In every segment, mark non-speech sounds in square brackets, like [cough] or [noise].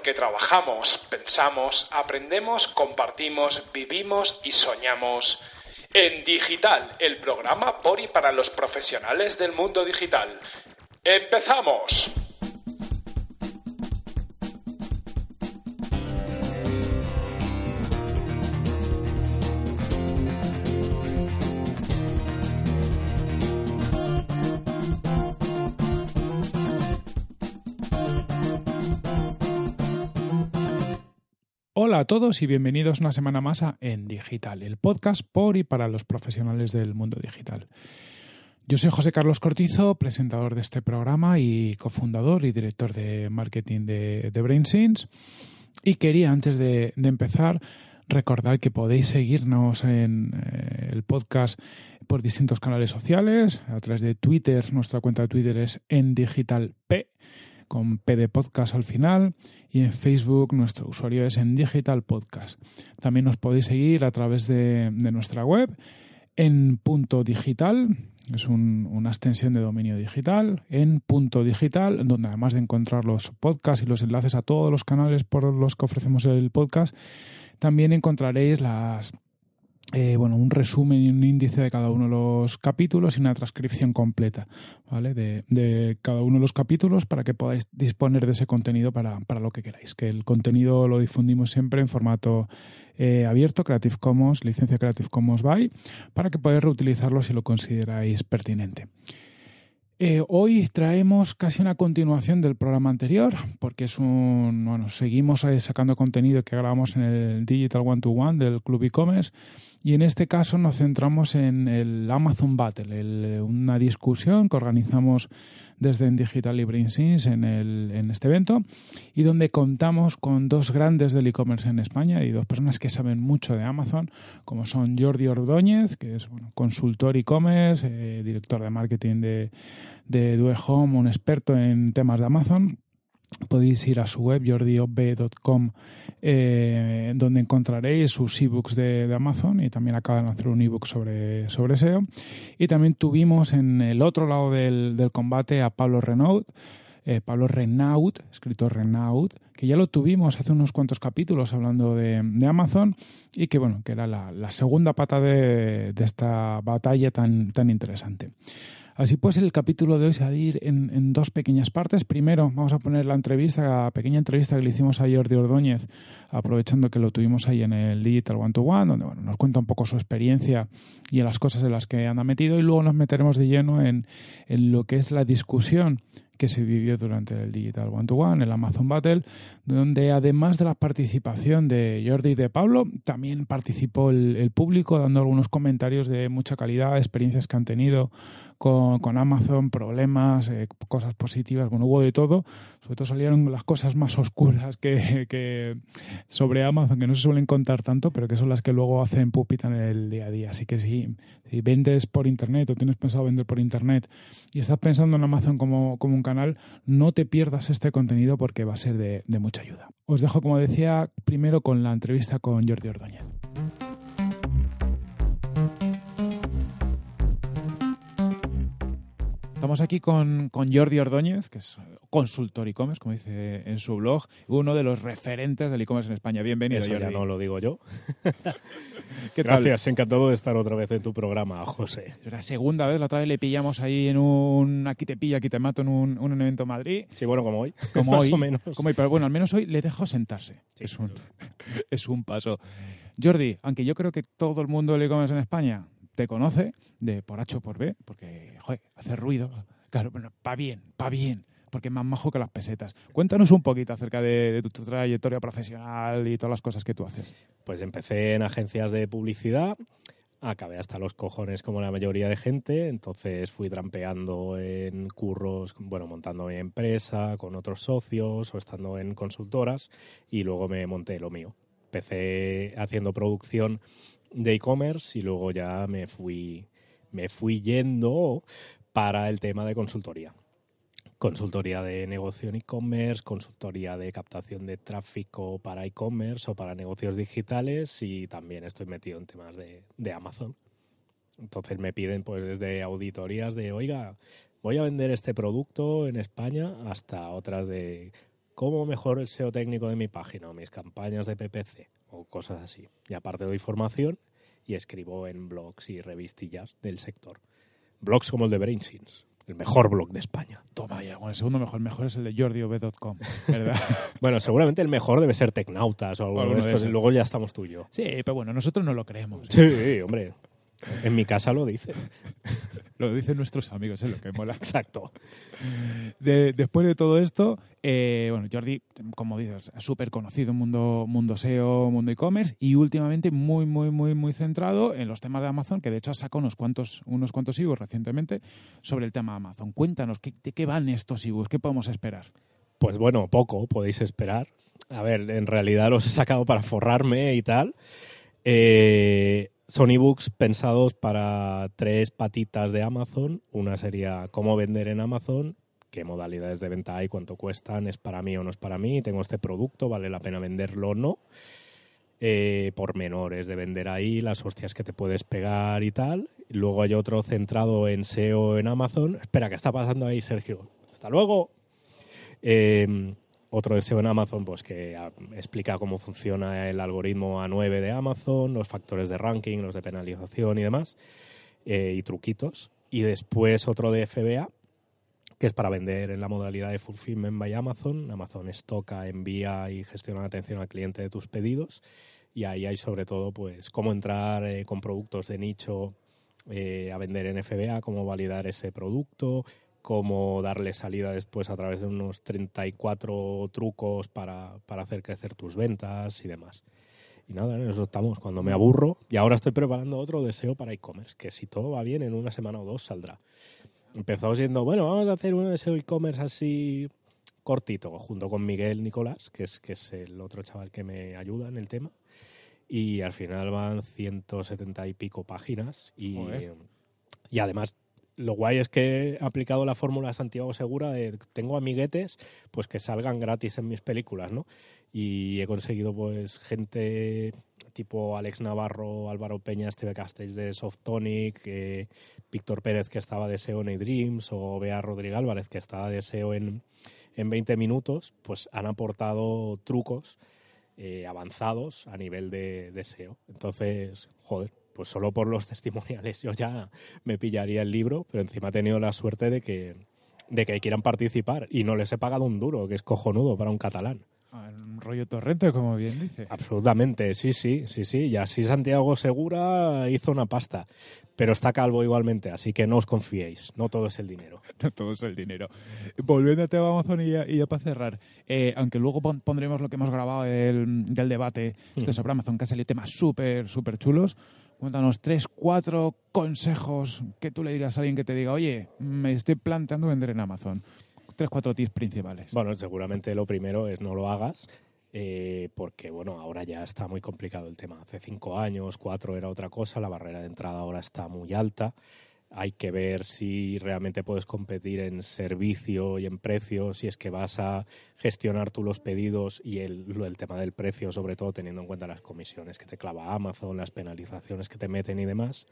porque trabajamos, pensamos, aprendemos, compartimos, vivimos y soñamos. En Digital, el programa por y para los profesionales del mundo digital. ¡Empezamos! A todos y bienvenidos una semana más a En Digital, el podcast por y para los profesionales del mundo digital. Yo soy José Carlos Cortizo, presentador de este programa y cofundador y director de marketing de, de Y quería, antes de, empezar, recordar que podéis seguirnos en eh, el podcast por distintos canales sociales. A través de Twitter, nuestra cuenta de Twitter es en digital P con P de podcast al final y en Facebook nuestro usuario es en Digital Podcast. También nos podéis seguir a través de, nuestra web en punto digital, es una extensión de dominio digital, en punto digital, donde además de encontrar los podcasts y los enlaces a todos los canales por los que ofrecemos el podcast, también encontraréis las eh, bueno, un resumen y un índice de cada uno de los capítulos y una transcripción completa ¿vale? de, cada uno de los capítulos para que podáis disponer de ese contenido para, para lo que queráis. Que el contenido lo difundimos siempre en formato eh, abierto, Creative Commons, licencia Creative Commons by, para que podáis reutilizarlo si lo consideráis pertinente. Eh, hoy traemos casi una continuación del programa anterior, porque es un. Bueno, seguimos sacando contenido que grabamos en el Digital One to One del Club e-commerce, y en este caso nos centramos en el Amazon Battle, una discusión que organizamos desde en Digital Libre en, en este evento y donde contamos con dos grandes del e-commerce en España y dos personas que saben mucho de Amazon, como son Jordi Ordóñez, que es consultor e-commerce, eh, director de marketing de, de Due Home, un experto en temas de Amazon, podéis ir a su web jordiob.com eh, donde encontraréis sus ebooks de, de, Amazon y también acaban de hacer un ebook sobre, sobre SEO y también tuvimos en el otro lado del, del combate a Pablo Renaud eh, Pablo Renaud, escritor Renaud, que ya lo tuvimos hace unos cuantos capítulos hablando de, de Amazon y que bueno, que era la, la segunda pata de, de, esta batalla tan, tan interesante. Así pues, el capítulo de hoy se va a ir en, dos pequeñas partes. Primero, vamos a poner la entrevista, la pequeña entrevista que le hicimos a Jordi Ordóñez, aprovechando que lo tuvimos ahí en el Digital One to One, donde bueno, nos cuenta un poco su experiencia y las cosas en las que anda metido. Y luego nos meteremos de lleno en, en lo que es la discusión que se vivió durante el Digital One to One, el Amazon Battle, donde además de la participación de Jordi y de Pablo, también participó el, público dando algunos comentarios de mucha calidad, experiencias que han tenido con, Amazon, problemas, eh, cosas positivas, bueno, hubo de todo. Sobre todo salieron las cosas más oscuras que, sobre Amazon, que no se suelen contar tanto, pero que son las que luego hacen pupita en el día a día. Así que si, si vendes por Internet o tienes pensado vender por Internet y estás pensando en Amazon como, como un canal, no te pierdas este contenido porque va a ser de, de mucha ayuda. Os dejo, como decía, primero con la entrevista con Jordi Ordóñez. Estamos aquí con, con, Jordi Ordóñez, que es consultor e-commerce, como dice en su blog, uno de los referentes del e-commerce en España. Bienvenido, Eso Jordi. ya no lo digo yo. [laughs] Gracias, encantado de estar otra vez en tu programa, José. Es la segunda vez, la otra vez le pillamos ahí en un aquí te pilla, aquí te mato en un, un evento en Madrid. Sí, bueno, como hoy. Como [laughs] Más hoy, o menos. Como hoy, pero bueno, al menos hoy le dejo sentarse. Sí, es, un, [laughs] es un paso. Jordi, aunque yo creo que todo el mundo del e-commerce en España te conoce de por H o por B, porque, joder, hace ruido. Claro, bueno, pa' bien, pa' bien, porque es más majo que las pesetas. Cuéntanos un poquito acerca de, tu, tu trayectoria profesional y todas las cosas que tú haces. Pues empecé en agencias de publicidad, acabé hasta los cojones como la mayoría de gente, entonces fui trampeando en curros, bueno, montando mi empresa con otros socios o estando en consultoras y luego me monté lo mío. Empecé haciendo producción de e-commerce y luego ya me fui, me fui yendo para el tema de consultoría. Consultoría de negocio en e-commerce, consultoría de captación de tráfico para e-commerce o para negocios digitales y también estoy metido en temas de, de Amazon. Entonces me piden pues desde auditorías de, oiga, voy a vender este producto en España hasta otras de ¿cómo mejoro el SEO técnico de mi página o mis campañas de PPC o cosas así? Y aparte doy formación y escribo en blogs y revistillas del sector. Blogs como el de BrainSins, el mejor blog de España. Toma ya, bueno, el segundo mejor, el mejor es el de jordiov.com, [laughs] ¿verdad? Bueno, seguramente el mejor debe ser Tecnautas o algo de Alguno de estos, y luego ya estamos tú y yo. sí, pero bueno, nosotros no lo creemos. Sí, hombre. En mi casa lo dice. Lo dicen nuestros amigos, es lo que mola. Exacto. De- después de todo esto, eh, bueno, Jordi, como dices, súper conocido en mundo, mundo SEO, mundo e-commerce y últimamente muy, muy, muy, muy centrado en los temas de Amazon, que de hecho ha sacado unos cuantos, unos cuantos ebooks recientemente sobre el tema de Amazon. Cuéntanos, ¿qué, ¿de qué van estos ebooks? ¿Qué podemos esperar? Pues bueno, poco podéis esperar. A ver, en realidad los he sacado para forrarme y tal. Eh, son ebooks pensados para tres patitas de Amazon. Una sería cómo vender en Amazon, qué modalidades de venta hay, cuánto cuestan, es para mí o no es para mí, tengo este producto, vale la pena venderlo o no. Eh, pormenores de vender ahí, las hostias que te puedes pegar y tal. Luego hay otro centrado en SEO en Amazon. Espera, ¿qué está pasando ahí, Sergio? Hasta luego. Eh, otro deseo en Amazon, pues que ah, explica cómo funciona el algoritmo A9 de Amazon, los factores de ranking, los de penalización y demás, eh, y truquitos. Y después otro de FBA, que es para vender en la modalidad de Fulfillment by Amazon. Amazon estoca, envía y gestiona la atención al cliente de tus pedidos. Y ahí hay sobre todo pues cómo entrar eh, con productos de nicho eh, a vender en FBA, cómo validar ese producto, cómo darle salida después a través de unos 34 trucos para, para hacer crecer tus ventas y demás. Y nada, en eso estamos, cuando me aburro. Y ahora estoy preparando otro deseo para e-commerce, que si todo va bien, en una semana o dos saldrá. Empezamos siendo, bueno, vamos a hacer un deseo e-commerce así cortito, junto con Miguel Nicolás, que es, que es el otro chaval que me ayuda en el tema. Y al final van 170 y pico páginas. Y, Joder. y además lo guay es que he aplicado la fórmula Santiago Segura de tengo amiguetes pues que salgan gratis en mis películas, ¿no? Y he conseguido pues gente tipo Alex Navarro, Álvaro Peña, Steve Castells de Softonic, eh, Víctor Pérez que estaba de SEO en Dreams o Bea Rodríguez Álvarez que estaba de SEO en, en 20 minutos, pues han aportado trucos eh, avanzados a nivel de, de SEO. Entonces, joder, pues solo por los [laughs] testimoniales yo ya me pillaría el libro, pero encima he tenido la suerte de que, de que quieran participar y no les he pagado un duro, que es cojonudo para un catalán. Un rollo torrente, como bien dice. Absolutamente, sí, sí, sí, sí. Y así Santiago Segura hizo una pasta. Pero está calvo igualmente, así que no os confiéis. No todo es el dinero. [laughs] No todo es el dinero. Volviendo a Amazon y ya, y ya para cerrar, eh, aunque luego pon- pondremos lo que hemos grabado del, del debate este Mm. sobre Amazon, que ha salido temas súper, súper chulos, cuéntanos tres, cuatro consejos que tú le dirías a alguien que te diga, oye, me estoy planteando vender en Amazon. Tres, cuatro tips principales. Bueno, seguramente lo primero es no lo hagas. eh, porque bueno, ahora ya está muy complicado el tema. Hace cinco años, cuatro era otra cosa, la barrera de entrada ahora está muy alta. Hay que ver si realmente puedes competir en servicio y en precio, si es que vas a gestionar tú los pedidos y el, tema del precio, sobre todo teniendo en cuenta las comisiones que te clava Amazon, las penalizaciones que te meten y demás.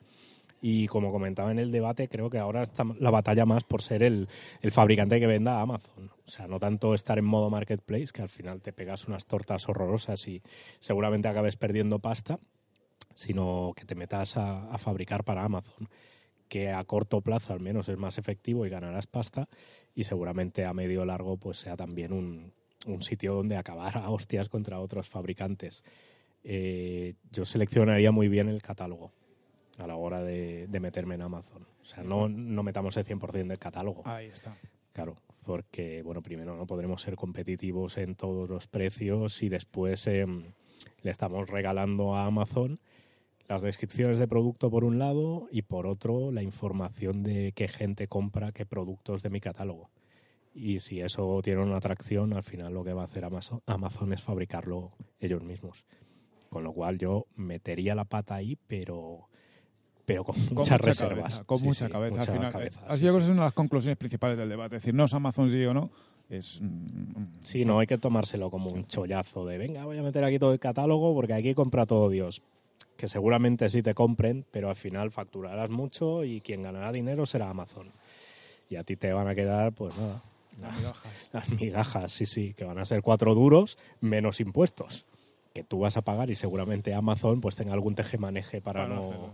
Y como comentaba en el debate, creo que ahora está la batalla más por ser el, el fabricante que venda a Amazon. O sea, no tanto estar en modo marketplace, que al final te pegas unas tortas horrorosas y seguramente acabes perdiendo pasta, sino que te metas a, a fabricar para Amazon, que a corto plazo al menos es más efectivo y ganarás pasta, y seguramente a medio largo pues sea también un, un sitio donde acabar a hostias contra otros fabricantes. Eh, yo seleccionaría muy bien el catálogo a la hora de, de meterme en Amazon. O sea, no, no metamos el 100% del catálogo. Ahí está. Claro, porque, bueno, primero no podremos ser competitivos en todos los precios y después em, le estamos regalando a Amazon las descripciones de producto por un lado y por otro la información de qué gente compra qué productos de mi catálogo. Y si eso tiene una atracción, al final lo que va a hacer Amazon, Amazon es fabricarlo ellos mismos. Con lo cual yo metería la pata ahí, pero, pero con, Con muchas mucha reservas. cabeza, con Sí, mucha sí, cabeza mucha al final. cabeza, sí, una de las conclusiones principales del debate. Es decir, no es Amazon sí o no, es... mm, Sí, no hay que tomárselo como un chollazo de venga, voy a meter aquí todo el catálogo porque aquí compra todo Dios. Que seguramente sí te compren, pero al final facturarás mucho y quien ganará dinero será Amazon. Y a ti te van a quedar, pues nada, Las migajas. [laughs] Las migajas, sí, sí, que van a ser cuatro duros menos impuestos que tú vas a pagar y seguramente Amazon pues tenga algún tejemaneje para, Para no hacerlo.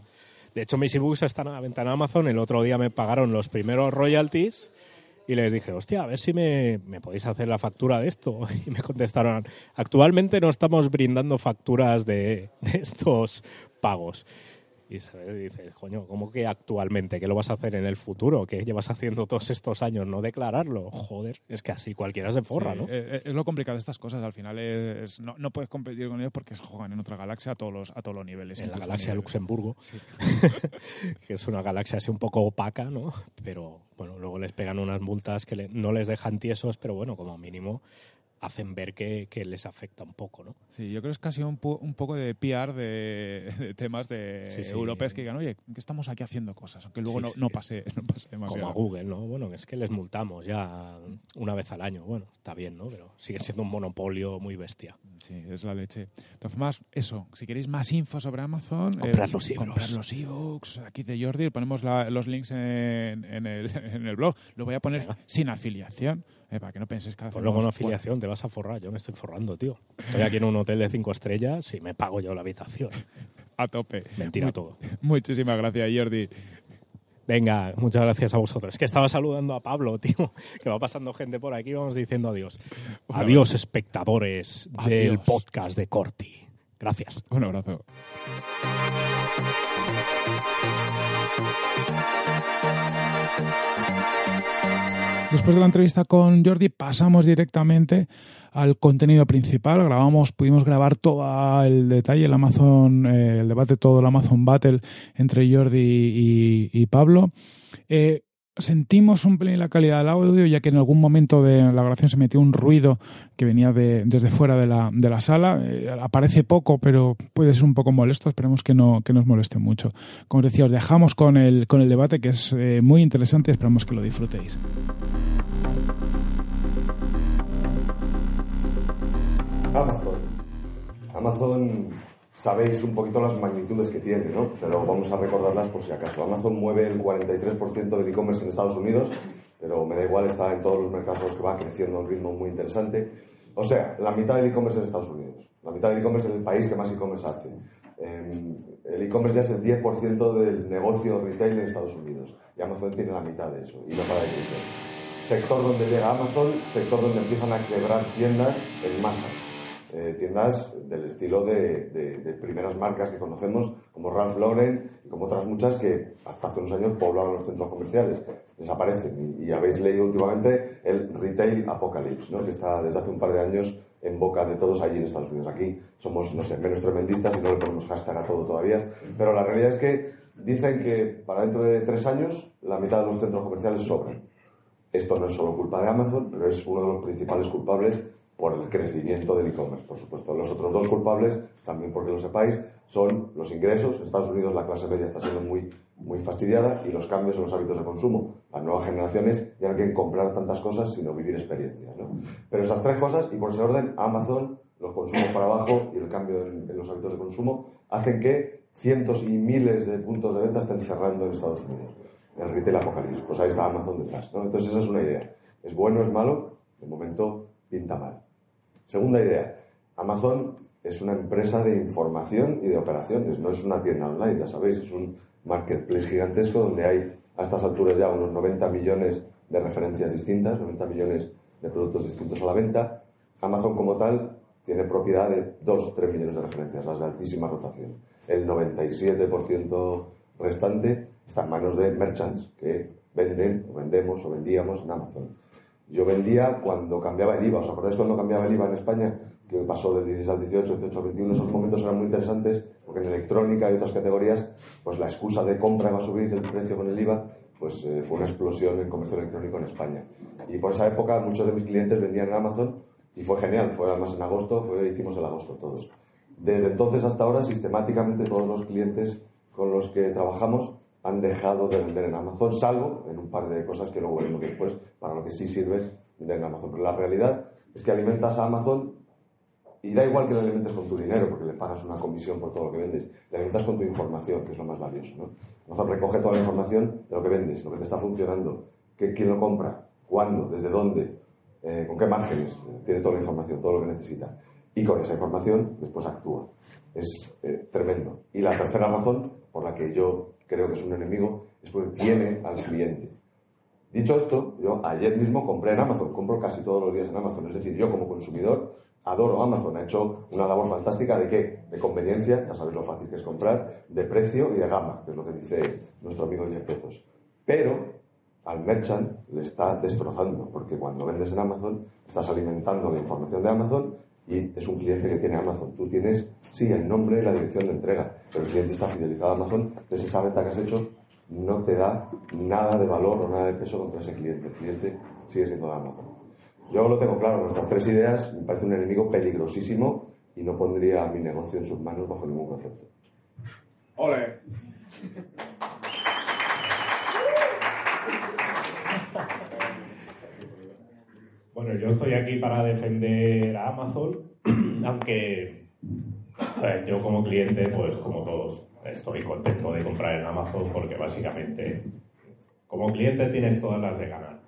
De hecho, mis ebooks están a la venta en Amazon. El otro día me pagaron los primeros royalties y les dije, hostia, a ver si me, me podéis hacer la factura de esto. [laughs] Y me contestaron, actualmente no estamos brindando facturas de, de estos pagos. Y se dices, coño, ¿cómo que actualmente? ¿Qué lo vas a hacer en el futuro? ¿Qué llevas haciendo todos estos años? ¿No declararlo? Joder, es que así cualquiera se forra, Sí, ¿no? eh, eh, Es lo complicado de estas cosas. Al final es, no, no puedes competir con ellos porque juegan en otra galaxia a todos los, a todos los niveles. en la galaxia Luxemburgo, Sí. [laughs] que es una galaxia así un poco opaca, ¿no? Pero bueno, luego les pegan unas multas que le- no les dejan tiesos, pero bueno, como mínimo hacen ver que, que les afecta un poco, ¿no? Sí, yo creo que es casi un, pu- un poco de PR de, de temas de Sí, sí. europeos que digan, oye, que estamos aquí haciendo cosas, aunque luego Sí, no, no pase, [laughs] no pase Como demasiado. a Google, ¿no? Bueno, es que les multamos ya una vez al año. Bueno, está bien, ¿no? Pero sigue siendo un monopolio muy bestia. Sí, es la leche. De todas formas, eso, si queréis más info sobre Amazon, eh, Comprad los ebooks. comprad los ebooks. Aquí de Jordi, ponemos la- los links en, en el, [laughs] en el blog. Lo voy a poner Venga. sin afiliación, eh, para que no penséis que Pues luego por- afiliación te vas a forrar. Yo me estoy forrando, tío. Estoy aquí en un hotel de cinco estrellas y me pago yo la habitación. [laughs] a tope. Mentira todo. Muchísimas gracias, Jordi. Venga, muchas gracias a vosotros. Es que estaba saludando a Pablo, [laughs] tío, que va pasando gente por aquí. Vamos diciendo adiós. Adiós, espectadores del podcast de Corti. Gracias. Un abrazo. Después de la entrevista con Jordi pasamos directamente al contenido principal. Grabamos, pudimos grabar todo el detalle, el Amazon, eh, el debate, todo el Amazon Battle entre Jordi y, Pablo. Eh, sentimos un pelín la calidad del audio, ya que en algún momento de la grabación se metió un ruido que venía de, desde fuera de la, sala. Eh, aparece poco, pero puede ser un poco molesto. Esperemos que no, que nos moleste mucho. Como os decía, os dejamos con el, con el debate, que es muy interesante esperamos que lo disfrutéis. Amazon. Amazon, sabéis un poquito las magnitudes que tiene, ¿no? Pero vamos a recordarlas por si acaso. Amazon mueve el 43% del e-commerce en Estados Unidos, pero me da igual, está en todos los mercados los que va creciendo a un ritmo muy interesante. O sea, la mitad del e-commerce en Estados Unidos. La mitad del e-commerce en el país que más e-commerce hace. Eh, el e-commerce ya es el 10% del negocio retail en Estados Unidos. Y Amazon tiene la mitad de eso. Y no para de. Sector donde llega Amazon, sector donde empiezan a quebrar tiendas en masa. Eh, tiendas del estilo de, primeras marcas que conocemos, como Ralph Lauren y como otras muchas que hasta hace unos años poblaban los centros comerciales. Desaparecen. Y, y habéis leído últimamente el Retail Apocalypse, ¿no? que está desde hace un par de años en boca de todos allí en Estados Unidos. Aquí somos, no sé, menos tremendistas y no le ponemos hashtag a todo todavía. Pero la realidad es que dicen que para dentro de tres años la mitad de los centros comerciales sobran. Esto no es solo culpa de Amazon, pero es uno de los principales culpables por el crecimiento del e-commerce, por supuesto. Los otros dos culpables, también porque lo sepáis, son los ingresos. En Estados Unidos la clase media está siendo muy, muy fastidiada y los cambios en los hábitos de consumo. Las nuevas generaciones ya no quieren comprar tantas cosas, sino vivir experiencias. ¿no? Pero esas tres cosas, y por ese orden, Amazon, los consumos para abajo y el cambio en, los hábitos de consumo, hacen que cientos y miles de puntos de venta estén cerrando en Estados Unidos el retail apocalipsis. Pues ahí está Amazon detrás. ¿no? Entonces esa es una idea. ¿Es bueno es malo? De momento pinta mal. Segunda idea. Amazon es una empresa de información y de operaciones, no es una tienda online, ya sabéis, es un marketplace gigantesco donde hay a estas alturas ya unos 90 millones de referencias distintas, 90 millones de productos distintos a la venta. Amazon como tal tiene propiedad de 2-3 millones de referencias, las de altísima rotación. El 97% restante está en manos de merchants que venden o vendemos o vendíamos en Amazon. Yo vendía cuando cambiaba el IVA. ¿Os acordáis cuando cambiaba el IVA en España? Que pasó del 16 al 18, 18 al 21. Esos momentos eran muy interesantes porque en electrónica y otras categorías, pues la excusa de compra va a subir el precio con el IVA, pues eh, fue una explosión en comercio electrónico en España. Y por esa época muchos de mis clientes vendían en Amazon y fue genial. Fue además en agosto, fue, hicimos el agosto todos. Desde entonces hasta ahora, sistemáticamente todos los clientes con los que trabajamos han dejado de vender en Amazon, salvo en un par de cosas que luego veremos después, para lo que sí sirve vender en Amazon. Pero la realidad es que alimentas a Amazon y da igual que le alimentes con tu dinero, porque le pagas una comisión por todo lo que vendes. Le alimentas con tu información, que es lo más valioso. ¿no? Amazon recoge toda la información de lo que vendes, lo que te está funcionando, que, quién lo compra, cuándo, desde dónde, eh, con qué márgenes, tiene toda la información, todo lo que necesita. Y con esa información después actúa. Es eh, tremendo. Y la tercera razón por la que yo creo que es un enemigo es porque tiene al cliente. Dicho esto, yo ayer mismo compré en Amazon, compro casi todos los días en Amazon. Es decir, yo como consumidor adoro Amazon. Ha hecho una labor fantástica de qué? De conveniencia, ya sabéis lo fácil que es comprar, de precio y de gama, que es lo que dice nuestro amigo Jeff Bezos. Pero al merchant le está destrozando, porque cuando vendes en Amazon estás alimentando la información de Amazon y es un cliente que tiene Amazon. Tú tienes, sí, el nombre y la dirección de entrega, pero el cliente está fidelizado a Amazon, entonces esa venta que has hecho no te da nada de valor o nada de peso contra ese cliente. El cliente sigue siendo de Amazon. Yo lo tengo claro, nuestras tres ideas me parece un enemigo peligrosísimo y no pondría mi negocio en sus manos bajo ningún concepto. ¡Ole! Bueno, yo estoy aquí para defender a Amazon, [clears throat] aunque yo como cliente, pues como todos, estoy contento de comprar en Amazon porque básicamente como cliente tienes todas las de ganar.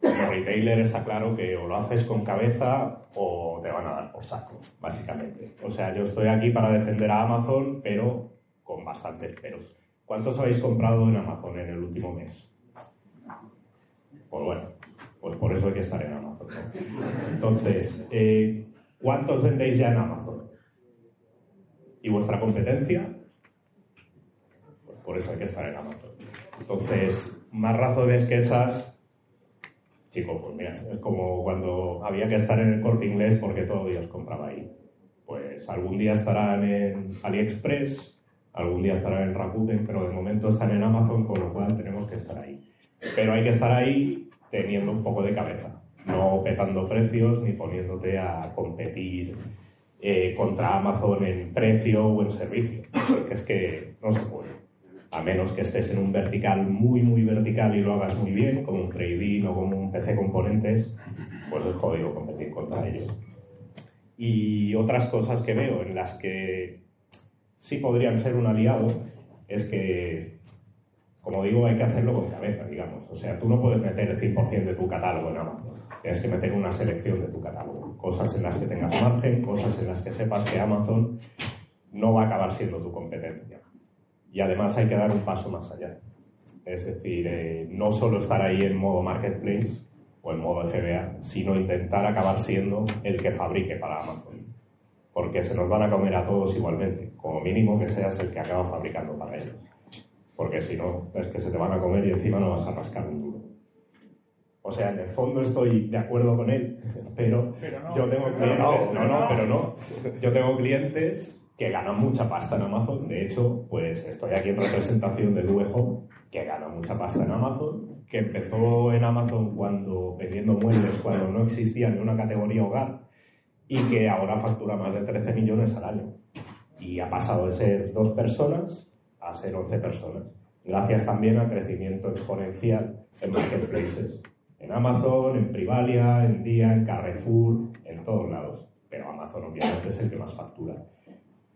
Como retailer está claro que o lo haces con cabeza o te van a dar por saco, básicamente. O sea, yo estoy aquí para defender a Amazon, pero con bastantes peros. ¿Cuántos habéis comprado en Amazon en el último mes? Pues bueno, pues por eso hay que estar en Amazon. Entonces, eh, ¿cuántos vendéis ya en Amazon? ¿Y vuestra competencia? Pues por eso hay que estar en Amazon. Entonces, más razones que esas, chicos, pues mira, es como cuando había que estar en el corte inglés porque todo Dios compraba ahí. Pues algún día estarán en AliExpress, algún día estarán en Rakuten, pero de momento están en Amazon, con lo cual tenemos que estar ahí. Pero hay que estar ahí teniendo un poco de cabeza, no petando precios ni poniéndote a competir eh, contra Amazon en precio o en servicio, porque es que no se puede. A menos que estés en un vertical muy, muy vertical y lo hagas muy bien, como un trading o como un PC componentes, pues es jodido competir contra ellos. Y otras cosas que veo en las que sí podrían ser un aliado es que como digo, hay que hacerlo con cabeza, digamos. O sea, tú no puedes meter el 100% de tu catálogo en Amazon. Tienes que meter una selección de tu catálogo. Cosas en las que tengas margen, cosas en las que sepas que Amazon no va a acabar siendo tu competencia. Y además hay que dar un paso más allá. Es decir, eh, no solo estar ahí en modo marketplace o en modo FBA, sino intentar acabar siendo el que fabrique para Amazon. Porque se nos van a comer a todos igualmente. Como mínimo que seas el que acaba fabricando para ellos porque si no, es que se te van a comer y encima no vas a rascar un duro. O sea, en el fondo estoy de acuerdo con él, [laughs] pero, yo tengo clientes, no, no, pero no, yo tengo clientes que ganan mucha pasta en Amazon. De hecho, pues estoy aquí en representación de Duejo, que gana mucha pasta en Amazon, que empezó en Amazon cuando vendiendo muebles, cuando no existía ni una categoría hogar, y que ahora factura más de 13 millones al año. Y ha pasado de ser dos personas a ser 11 personas. Gracias también al crecimiento exponencial en marketplaces. En Amazon, en Privalia, en Día, en Carrefour, en todos lados. Pero Amazon obviamente es el que más factura.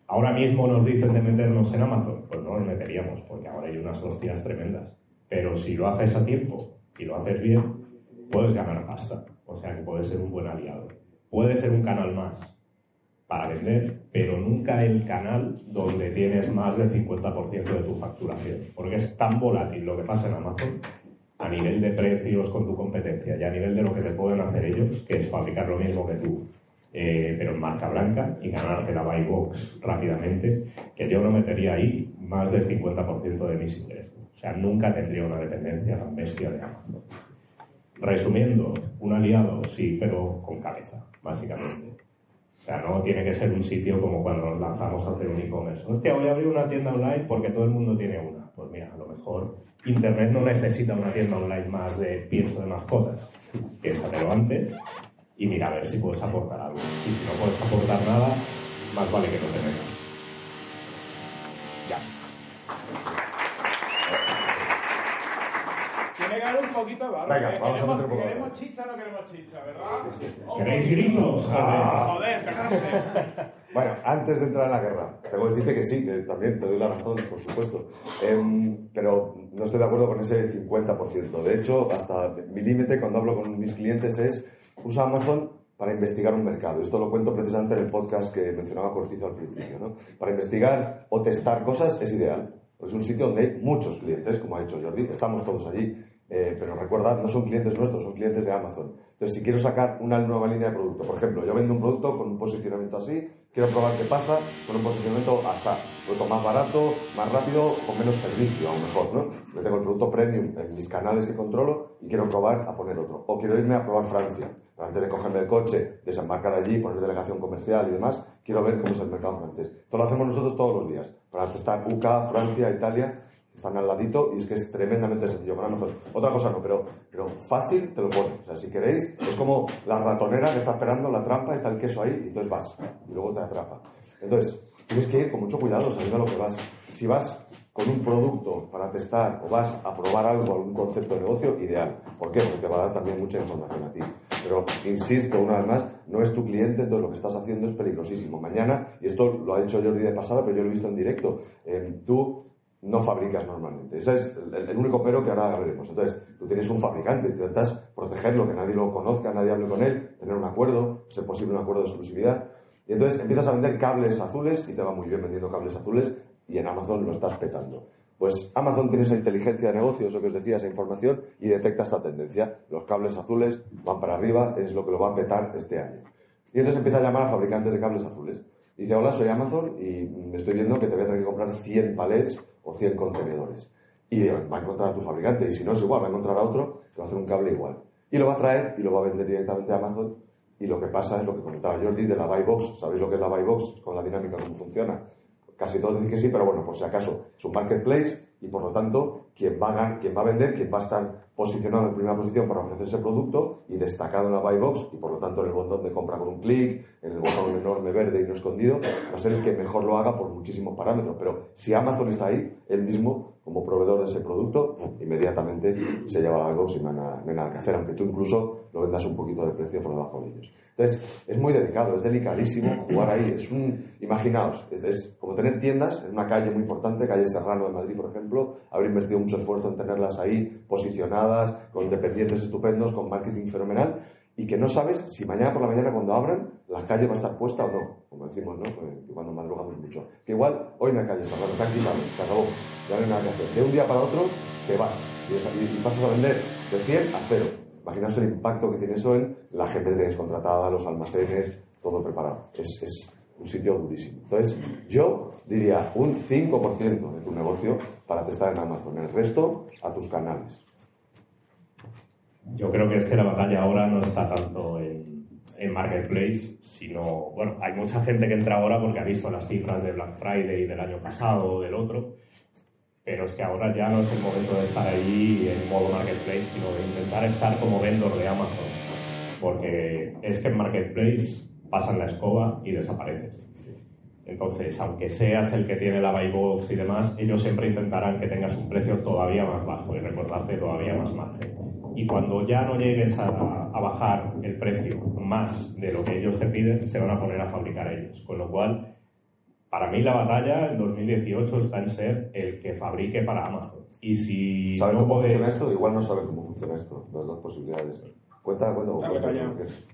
Ahora mismo nos dicen de meternos en Amazon. Pues no nos meteríamos, porque ahora hay unas hostias tremendas. Pero si lo haces a tiempo y lo haces bien, puedes ganar pasta. O sea que puede ser un buen aliado. Puede ser un canal más para vender, pero nunca el canal donde tienes más del 50% de tu facturación, porque es tan volátil lo que pasa en Amazon a nivel de precios con tu competencia y a nivel de lo que te pueden hacer ellos, que es fabricar lo mismo que tú, eh, pero en marca blanca y ganarte la buy box rápidamente, que yo no metería ahí más del 50% de mis ingresos. O sea, nunca tendría una dependencia tan bestia de Amazon. Resumiendo, un aliado sí, pero con cabeza, básicamente. O sea, no tiene que ser un sitio como cuando nos lanzamos a hacer un e-commerce. Hostia, voy a abrir una tienda online porque todo el mundo tiene una. Pues mira, a lo mejor Internet no necesita una tienda online más de pienso de mascotas. Piénsatelo antes y mira a ver si puedes aportar algo. Y si no puedes aportar nada, más vale que no te. Pegar un poquito, ¿vale? Venga, vamos a meter un poco de ¿Queremos chicha o no queremos chicha, verdad? ¿Queréis gritos? Ah. Joder. [laughs] Bueno, antes de entrar en la guerra, tengo que decirte que sí, que también te doy la razón, por supuesto. Em, pero no estoy de acuerdo con ese 50%. De hecho, hasta mi límite cuando hablo con mis clientes es usa Amazon para investigar un mercado. Esto lo cuento precisamente en el podcast que mencionaba Cortizo al principio. ¿no? Para investigar o testar cosas es ideal. Es un sitio donde hay muchos clientes, como ha dicho Jordi, estamos todos allí. Eh, pero recordad, no son clientes nuestros, son clientes de Amazon. Entonces, si quiero sacar una nueva línea de producto, por ejemplo, yo vendo un producto con un posicionamiento así, quiero probar qué pasa con un posicionamiento ASA, producto más barato, más rápido, con menos servicio, a lo mejor, ¿no? Yo tengo el producto premium en mis canales que controlo y quiero probar a poner otro. O quiero irme a probar Francia. Antes de cogerme el coche, desembarcar allí, poner delegación comercial y demás, quiero ver cómo es el mercado francés. Esto lo hacemos nosotros todos los días, para testar UK, Francia, Italia, están al ladito y es que es tremendamente sencillo con Amazon. Otra cosa no, pero, pero fácil te lo pone. O sea, si queréis, es como la ratonera que está esperando la trampa, está el queso ahí y entonces vas y luego te atrapa. Entonces, tienes que ir con mucho cuidado sabiendo a lo que vas. Si vas con un producto para testar o vas a probar algo, algún concepto de negocio, ideal. ¿Por qué? Porque te va a dar también mucha información a ti. Pero, insisto, una vez más, no es tu cliente, entonces lo que estás haciendo es peligrosísimo. Mañana, y esto lo ha dicho Jordi de pasada, pero yo lo he visto en directo, eh, tú no fabricas normalmente. Ese es el, único pero que ahora veremos. Entonces, tú tienes un fabricante, intentas protegerlo, que nadie lo conozca, nadie hable con él, tener un acuerdo, ser posible un acuerdo de exclusividad. Y entonces empiezas a vender cables azules y te va muy bien vendiendo cables azules y en Amazon lo estás petando. Pues Amazon tiene esa inteligencia de negocio, eso que os decía, esa información, y detecta esta tendencia. Los cables azules van para arriba, es lo que lo va a petar este año. Y entonces empieza a llamar a fabricantes de cables azules. Y dice, hola, soy Amazon y me estoy viendo que te voy a tener que comprar 100 palets o 100 contenedores. Y va a encontrar a tu fabricante, y si no es igual, va a encontrar a otro que va a hacer un cable igual. Y lo va a traer y lo va a vender directamente a Amazon. Y lo que pasa es lo que comentaba Jordi de la buy box. ¿Sabéis lo que es la buy box? Con la dinámica, cómo funciona. Casi todos dicen que sí, pero bueno, por si acaso, es un marketplace y por lo tanto, quien va, a, quien va a vender, quien va a estar posicionado en primera posición para ofrecer ese producto y destacado en la buy box y por lo tanto en el botón de compra con un clic, en el botón enorme verde y no escondido, va a ser el que mejor lo haga por muchísimos parámetros. Pero si Amazon está ahí, él mismo, como proveedor de ese producto, inmediatamente se lleva no hay, nada, no hay nada que hacer, aunque tú incluso lo vendas un poquito de precio por debajo de ellos. Entonces, es muy delicado, es delicadísimo jugar ahí. Es un, imaginaos, es, es como tener tiendas en una calle muy importante, calle Serrano de Madrid, por ejemplo, haber invertido mucho esfuerzo en tenerlas ahí posicionadas, con dependientes estupendos, con marketing fenomenal, y que no sabes si mañana por la mañana cuando abran la calle va a estar puesta o no, como decimos, ¿no? Cuando madrugamos mucho. Que igual hoy no hay calle está quitado, se acabó, ya no hay nada que hacer. De un día para otro te vas y, y pasas a vender de 100 a 0. Imaginaos el impacto que tiene eso en la gente que tienes contratada, los almacenes, todo preparado. Es, es un sitio durísimo. Entonces, yo diría un 5% de tu negocio para testar en Amazon, el resto a tus canales. Yo creo que es que la batalla ahora no está tanto en, en Marketplace, sino, bueno, hay mucha gente que entra ahora porque ha visto las cifras de Black Friday del año pasado o del otro, pero es que ahora ya no es el momento de estar ahí en modo Marketplace, sino de intentar estar como vendor de Amazon, porque es que en Marketplace pasan la escoba y desapareces. Entonces, aunque seas el que tiene la buy box y demás, ellos siempre intentarán que tengas un precio todavía más bajo y recordarte todavía más margen. Y cuando ya no llegues a, a, bajar el precio más de lo que ellos te piden, se van a poner a fabricar ellos. Con lo cual, para mí la batalla en 2018 está en ser el que fabrique para Amazon. Y si ¿Sabe no cómo puede- funciona esto? Igual no sabe cómo funciona esto, las dos posibilidades. Cuenta, cuenta, cuenta es.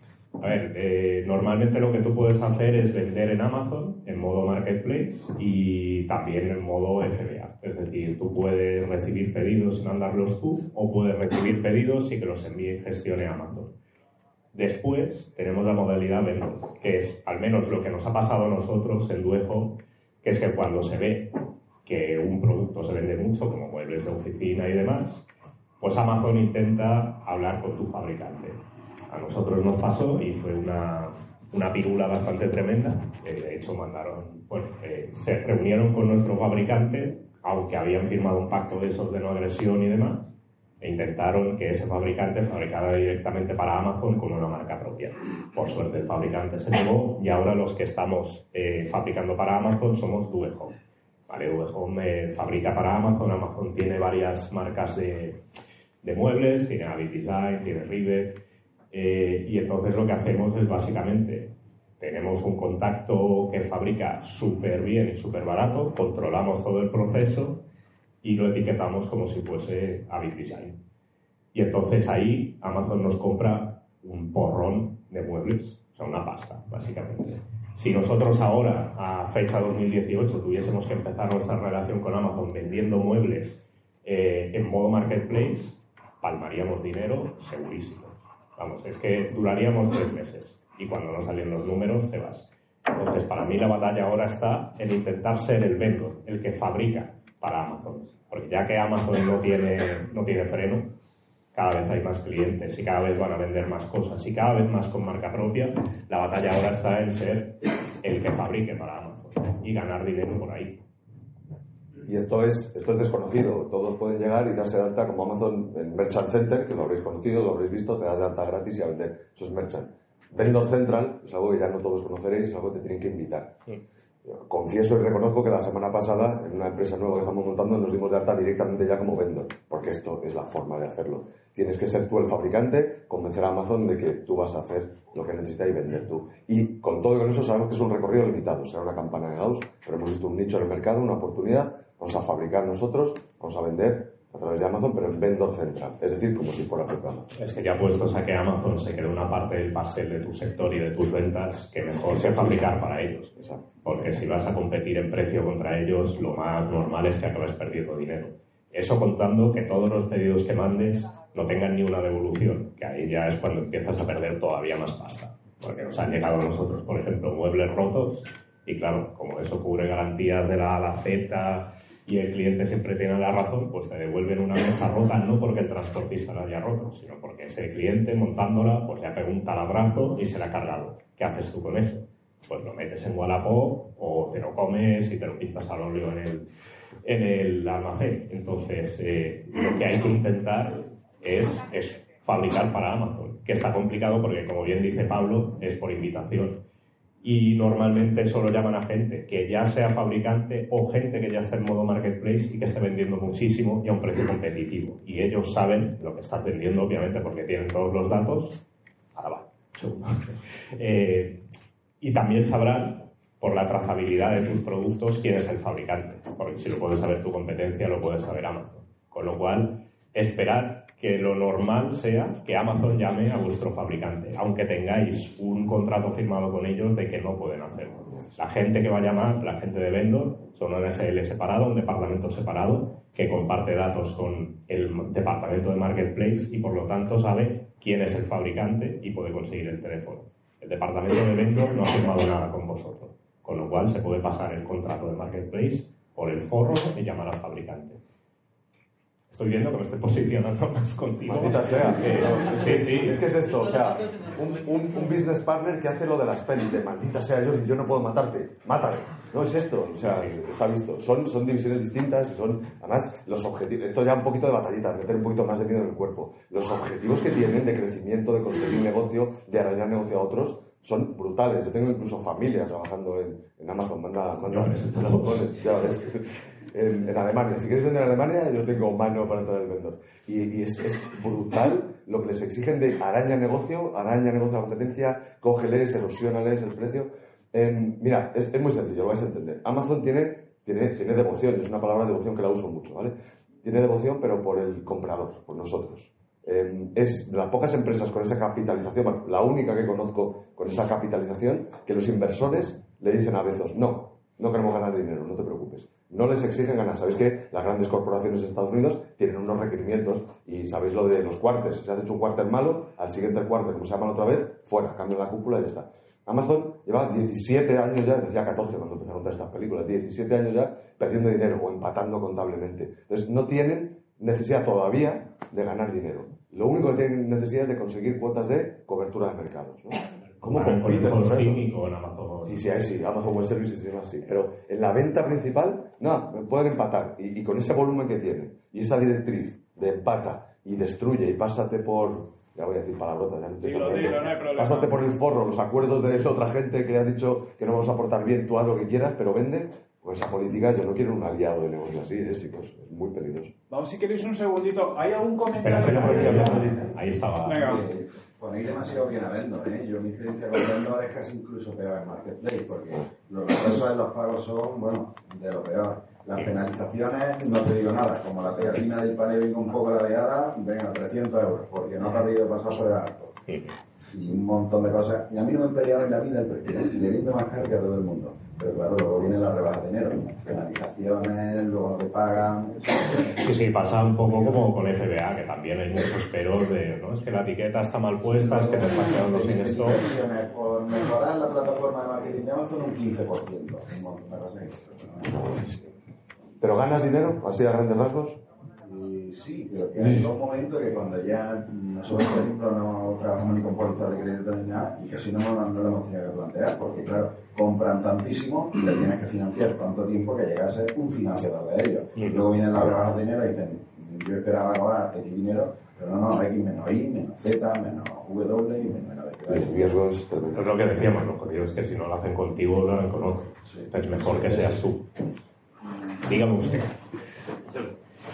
A ver, eh, normalmente lo que tú puedes hacer es vender en Amazon en modo marketplace y también en modo FBA. Es decir, tú puedes recibir pedidos sin mandarlos tú o puedes recibir pedidos y que los envíe y gestione Amazon. Después tenemos la modalidad vendor, que es al menos lo que nos ha pasado a nosotros en Duejo, que es que cuando se ve que un producto se vende mucho, como muebles de oficina y demás, pues Amazon intenta hablar con tu fabricante. A nosotros nos pasó y fue una, una pirula bastante tremenda. que de hecho, mandaron, bueno, eh, se reunieron con nuestro fabricante, aunque habían firmado un pacto de esos de no agresión y demás, e intentaron que ese fabricante fabricara directamente para Amazon con una marca propia. Por suerte el fabricante se negó y ahora los que estamos eh, fabricando para Amazon somos Duehome. Vale, Duehome eh, fabrica para Amazon, Amazon tiene varias marcas de, de muebles, tiene Avid Design, tiene Rivet, eh, y entonces lo que hacemos es básicamente, tenemos un contacto que fabrica súper bien y súper barato, controlamos todo el proceso y lo etiquetamos como si fuese Avid Design. Y entonces ahí Amazon nos compra un porrón de muebles, o sea, una pasta, básicamente. Si nosotros ahora, a fecha 2018, tuviésemos que empezar nuestra relación con Amazon vendiendo muebles eh, en modo marketplace, palmaríamos dinero segurísimo. Vamos, es que duraríamos tres meses y cuando no salen los números te vas. Entonces, para mí la batalla ahora está en intentar ser el vendor, el que fabrica para Amazon. Porque ya que Amazon no tiene, no tiene freno, cada vez hay más clientes y cada vez van a vender más cosas y cada vez más con marca propia, la batalla ahora está en ser el que fabrique para Amazon y ganar dinero por ahí. Y esto es, esto es desconocido. Todos pueden llegar y darse de alta como Amazon en Merchant Center, que lo habréis conocido, lo habréis visto, te das de alta gratis y a vender. Eso es Merchant. Vendor Central es algo que ya no todos conoceréis, es algo que te tienen que invitar. Confieso y reconozco que la semana pasada, en una empresa nueva que estamos montando, nos dimos de alta directamente ya como vendor, porque esto es la forma de hacerlo. Tienes que ser tú el fabricante, convencer a Amazon de que tú vas a hacer lo que necesita y vender tú. Y con todo y con eso sabemos que es un recorrido limitado, será una campana de Gauss, pero hemos visto un nicho en el mercado, una oportunidad, vamos a fabricar nosotros, vamos a vender a través de Amazon, pero en vendor central, es decir, como si fuera propio Amazon. Es que ya puestos a que Amazon se quede una parte del pastel de tu sector y de tus ventas que mejor se fabricar para ellos. Porque si vas a competir en precio contra ellos, lo más normal es que acabes perdiendo dinero. Eso contando que todos los pedidos que mandes no tengan ni una devolución, que ahí ya es cuando empiezas a perder todavía más pasta. Porque nos han llegado a nosotros, por ejemplo, muebles rotos y claro, como eso cubre garantías de la A a la Z y el cliente siempre tiene la razón, pues te devuelven una mesa rota no porque el transportista la haya roto, sino porque ese cliente montándola pues le ha pegado un talabrazo y se la ha cargado. ¿Qué haces tú con eso? Pues lo metes en Wallapop o te lo comes y te lo pintas al óleo en el, en el almacén. Entonces, eh, lo que hay que intentar es, es fabricar para Amazon, que está complicado porque, como bien dice Pablo, es por invitación y normalmente solo llaman a gente que ya sea fabricante o gente que ya está en modo marketplace y que esté vendiendo muchísimo y a un precio competitivo. Y ellos saben lo que estás vendiendo, obviamente, porque tienen todos los datos. Ahora va. [laughs] Eh, y también sabrán, por la trazabilidad de tus productos, quién es el fabricante. Porque si lo puedes saber tu competencia, lo puedes saber Amazon. Con lo cual, esperar que lo normal sea que Amazon llame a vuestro fabricante, aunque tengáis un contrato firmado con ellos de que no pueden hacerlo. La gente que va a llamar, la gente de vendor, son un SL separado, un departamento separado, que comparte datos con el departamento de marketplace y por lo tanto sabe quién es el fabricante y puede conseguir el teléfono. El departamento de vendor no ha firmado nada con vosotros, con lo cual se puede pasar el contrato de marketplace por el forro y llamar al fabricante estoy viendo que me estoy posicionando [laughs] más contigo. Maldita sea. [laughs] Eh, es, que, es que es esto, o sea, un, un, business partner que hace lo de las pelis, de maldita sea, yo, yo no puedo matarte, mátame. No, es esto, o sea, está visto. Son, son divisiones distintas y son, además, los objetivos, esto ya un poquito de batallita, meter un poquito más de miedo en el cuerpo. Los objetivos que tienen de crecimiento, de conseguir negocio, de arañar negocio a otros, son brutales. Yo tengo incluso familia trabajando en, en Amazon, manda, manda, manda botones, ya ves [laughs] en, Alemania. Si quieres vender en Alemania, yo tengo mano para entrar el vendedor. Y, es, brutal lo que les exigen de araña negocio, araña negocio a la competencia, cógeles, erosionales el precio. Em, mira, es, muy sencillo, lo vais a entender. Amazon tiene, tiene, tiene devoción, es una palabra de devoción que la uso mucho, ¿vale? Tiene devoción, pero por el comprador, por nosotros. Em, es de las pocas empresas con esa capitalización, bueno, la única que conozco con esa capitalización, que los inversores le dicen a veces, no, no queremos ganar dinero, no te preocupes. No les exigen ganar. Sabéis que las grandes corporaciones de Estados Unidos tienen unos requerimientos y sabéis lo de los cuartos. Si has hecho un cuartel malo, al siguiente cuartel, como se llama otra vez, fuera, cambia la cúpula y ya está. Amazon lleva 17 años ya, decía 14 cuando empecé a contar estas películas, 17 años ya perdiendo dinero o empatando contablemente. Entonces no tienen necesidad todavía de ganar dinero. Lo único que tienen necesidad es de conseguir cuotas de cobertura de mercados. ¿Cómo compiten con, con Amazon? Sí, sí, ahí sí, Amazon Web Services y demás sí. Pero en la venta principal, no, pueden empatar. Y, con ese volumen que tienen y esa directriz de empata y destruye y pásate por, ya voy a decir palabrotas, ya no estoy no Pásate por el forro, los acuerdos de otra gente que ha dicho que no vamos a aportar bien, tú haz lo que quieras, pero vende. con esa política, yo no quiero un aliado de negocio así, ¿eh, chicos? Es muy peligroso. Vamos, si queréis un segundito. ¿Hay algún comentario? Espera, espera, ahí estaba. Venga. Eh, Ponéis demasiado bien a Vendor, ¿eh? Yo mi experiencia con Vendor es casi incluso peor en Marketplace, porque los retrasos en los pagos son, bueno, de lo peor. Las penalizaciones, no te digo nada, como la pegatina del panel con un poco ladeada, venga, 300 euros, porque no te ha pedido pasar por el alto. Y un montón de cosas. Y a mí no me en la vida el precio, y le vendo más caro que a todo el mundo. Pero claro, luego viene la rebaja de enero, penalizaciones, luego no te pagan. Sí, sí, pasa un poco como con FBA, que también hay muchos peros de, ¿no? Es que la etiqueta está mal puesta, es que te están quedando sin esto. Por mejorar la plataforma de marketing de Amazon un 15%. Un montón de cosas. ¿Pero ganas dinero, así a grandes rasgos? Y sí, pero que hay un momento que cuando ya nosotros, por ejemplo, no trabajamos ni con pólizas de crédito ni nada, y casi no, no, no lo hemos tenido que plantear, porque claro, compran tantísimo y te tienes que financiar tanto tiempo que llegase un financiador de ellos. Y luego vienen las rebajas de dinero y dicen, yo esperaba cobrar X dinero, pero no, no, X menos Y, menos Z, menos W y menos El riesgo es lo que decíamos, lo jodido es que si no lo hacen contigo, lo harán con otro. Es mejor que seas tú. Dígame usted.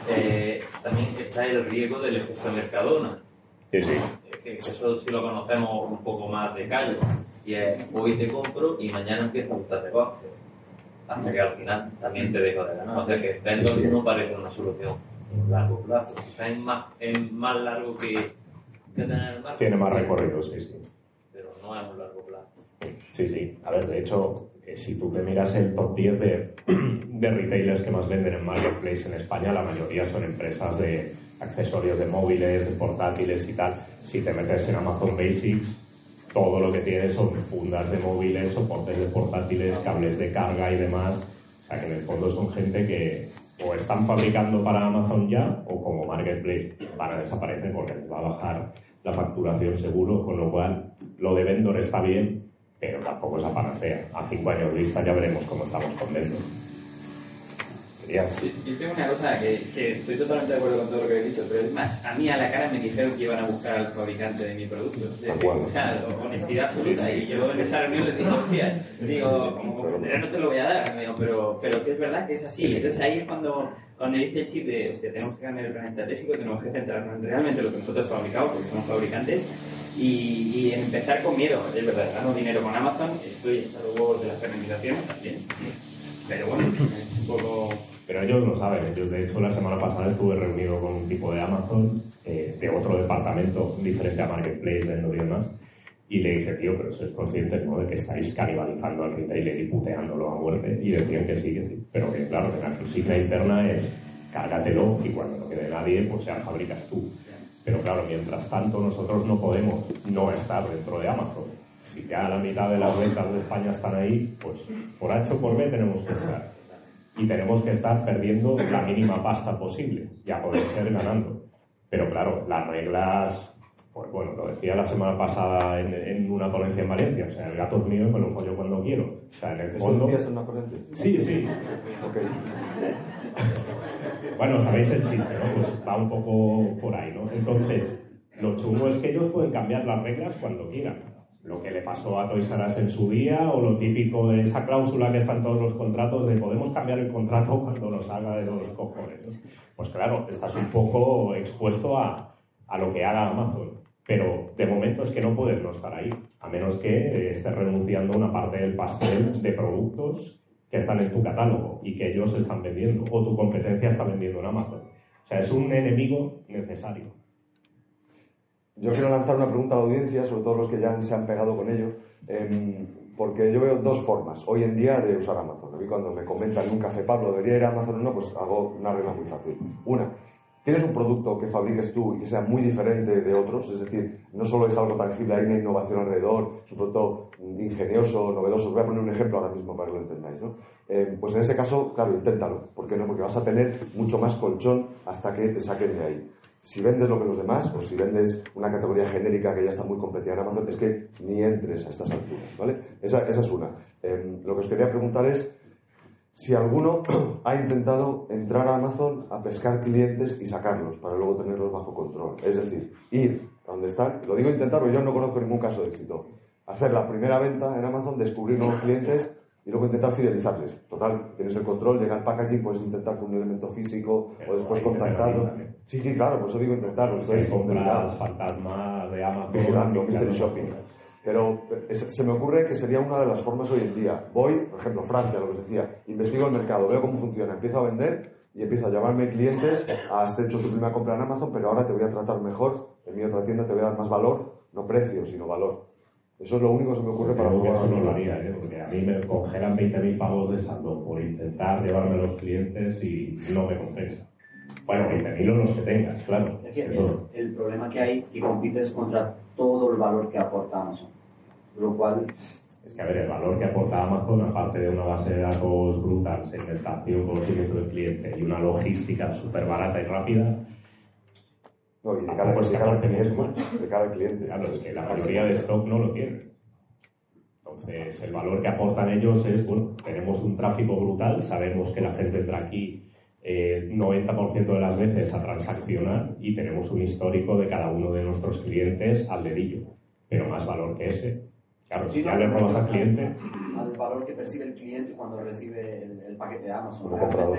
Eh, también está el riesgo del efecto mercadona. Sí, sí. Es que eso sí lo conocemos un poco más de calle. Y es, hoy te compro y mañana empiezo a gustarte coste. Hasta que al final también te dejo de ganar. O sea que Vendor no parece una solución a largo plazo. O sea, es más, es más largo que, que tener marco. Tiene más recorrido, sí, sí. Pero no es un largo plazo. Sí, sí. A ver, de hecho, eh, si tú te miras el top 10 de, [clears throat] de retailers que más venden en Marketplace en España, la mayoría son empresas de accesorios de móviles, de portátiles y tal. Si te metes en Amazon Basics, todo lo que tienes son fundas de móviles, soportes de portátiles, cables de carga y demás. O sea que en el fondo son gente que o están fabricando para Amazon ya o como Marketplace van a desaparecer porque les va a bajar la facturación seguro, con lo cual lo de Vendor está bien, pero tampoco es la panacea. A cinco años vista ya veremos cómo estamos con Vendor. Yo tengo una cosa que, que estoy totalmente de acuerdo con todo lo que habéis dicho, pero es más, a mí a la cara me dijeron que iban a buscar al fabricante de mi producto. De acuerdo. O sea, honestidad absoluta. Y yo en esa reunión les digo, hostia, digo, como no te lo voy a dar, digo, pero, pero que es verdad que es así. Entonces ahí es cuando, cuando dice el chip de, hostia, tenemos que cambiar el plan estratégico, tenemos que centrarnos en realmente lo que nosotros fabricamos, porque somos fabricantes, y, empezar con miedo. Es verdad, ganamos dinero con Amazon, estoy hasta los huevos de las penalizaciones también. Pero bueno, es un. Pero ellos lo saben. Ellos, de hecho, la semana pasada estuve reunido con un tipo de Amazon, eh, de otro departamento diferente a Marketplace, Vendor y demás, y le dije, tío, pero sois conscientes ¿no? de que estáis canibalizando al retailer y puteándolo a muerte. Y decían que sí, que sí. Pero que, claro, que la consigna interna es cárgatelo y cuando no quede nadie, pues ya fabricas tú. Pero claro, mientras tanto, nosotros no podemos no estar dentro de Amazon. Si ya la mitad de las ventas de España están ahí, pues por H o por B tenemos que estar y tenemos que estar perdiendo la mínima pasta posible y a poder ser ganando. Pero claro, las reglas, pues bueno, lo decía la semana pasada en, en una ponencia en Valencia, o sea, el gato es mío y me lo follo cuando quiero. O sea, en el ¿Eso fondo... en una ponencia? Sí, sí. Ok. Bueno, sabéis el chiste, ¿no? Pues va un poco por ahí, ¿no? Entonces, lo chungo es que ellos pueden cambiar las reglas cuando quieran. Lo que le pasó a Toys R Us en su día, o lo típico de esa cláusula que está en todos los contratos de podemos cambiar el contrato [laughs] cuando nos haga de los cojones. Pues claro, estás un poco expuesto a, a lo que haga Amazon. Pero de momento es que no puedes no estar ahí, a menos que eh, estés renunciando a una parte del pastel de productos que están en tu catálogo y que ellos están vendiendo, o tu competencia está vendiendo en Amazon. O sea, es un enemigo necesario. Yo quiero lanzar una pregunta a la audiencia, sobre todo los que ya se han pegado con ello, em, porque yo veo dos formas hoy en día de usar Amazon. A mí cuando me comentan en un café, Pablo, ¿debería ir a Amazon o no? Pues hago una regla muy fácil. Una, tienes un producto que fabriques tú y que sea muy diferente de otros, es decir, no solo es algo tangible, hay una innovación alrededor, es un producto ingenioso, novedoso. Os voy a poner un ejemplo ahora mismo para que lo entendáis. ¿no? Eh, pues en ese caso, claro, inténtalo. ¿Por qué no? Porque vas a tener mucho más colchón hasta que te saquen de ahí. Si vendes lo que los demás, o si vendes una categoría genérica que ya está muy competida en Amazon, es que ni entres a estas alturas, ¿vale? Esa, esa es una. Eh, lo que os quería preguntar es si alguno [clears throat] ha intentado entrar a Amazon a pescar clientes y sacarlos para luego tenerlos bajo control. Es decir, ir a donde están, lo digo intentar porque yo no conozco ningún caso de éxito. Hacer la primera venta en Amazon, descubrir nuevos clientes y luego intentar fidelizarles. Total, tienes el control, llega el packaging, puedes intentar con un elemento físico Pero o después contactarlo. también. Sí, sí, claro, por eso digo intentarlo. Esto es fantasmas de Amazon. mystery shopping. Pero se me ocurre que sería una de las formas hoy en día. Voy, por ejemplo, Francia, lo que os decía, investigo el mercado, veo cómo funciona, empiezo a vender y empiezo a llamarme clientes, has hecho tu primera compra en Amazon, pero ahora te voy a tratar mejor, en mi otra tienda te voy a dar más valor, no precio, sino valor. Eso es lo único que se me ocurre para probar eso no lo la haría, ¿eh? porque a mí me congelan 20.000 pavos de saldo por intentar llevarme a los clientes y no me compensa. Bueno, 20.000 o los que tengas, claro. Es que el, el problema que hay que compites contra todo el valor que aporta Amazon. Lo cual, Es que, a ver, el valor que aporta Amazon, aparte de una base de datos brutal, segmentación, conocimiento del cliente y una logística súper barata y rápida, No, y de cara, de al cliente, bien. de cara al cliente. claro, es que la mayoría de stock no lo tiene. Entonces, el valor que aportan ellos es, bueno, tenemos un tráfico brutal, sabemos que la gente entra aquí eh, 90% de las veces a transaccionar y tenemos un histórico de cada uno de nuestros clientes al dedillo, pero más valor que ese. Claro, si ya no, le robas al cliente, al valor que percibe el cliente cuando recibe el, el paquete de Amazon. Como comprador.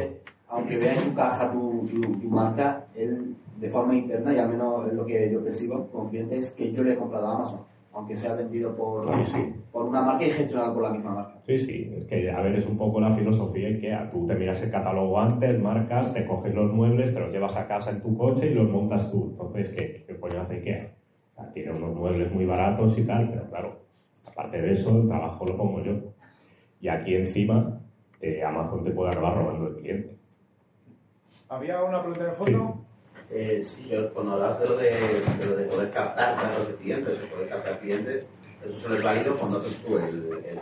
Aunque vea en tu caja tu, tu, tu marca, él de forma interna, y al menos es lo que yo percibo como cliente, es que yo le he comprado a Amazon, aunque sea vendido por, Sí, sí. por una marca y gestionado por la misma marca. Sí, sí, es que a ver, es un poco la filosofía IKEA. Tú te miras el catálogo antes, marcas, te coges los muebles, te los llevas a casa en tu coche y los montas tú. Entonces, ¿qué, qué coño hace IKEA? Tiene unos muebles muy baratos y tal, pero claro, aparte de eso, el trabajo lo pongo yo. Y aquí encima, eh, Amazon te puede acabar robando el cliente. ¿Había una pregunta en el fondo? Eh, sí, yo, cuando hablas de lo de, de lo de poder captar datos de clientes, o poder captar clientes, eso solo es válido cuando haces tú el... el-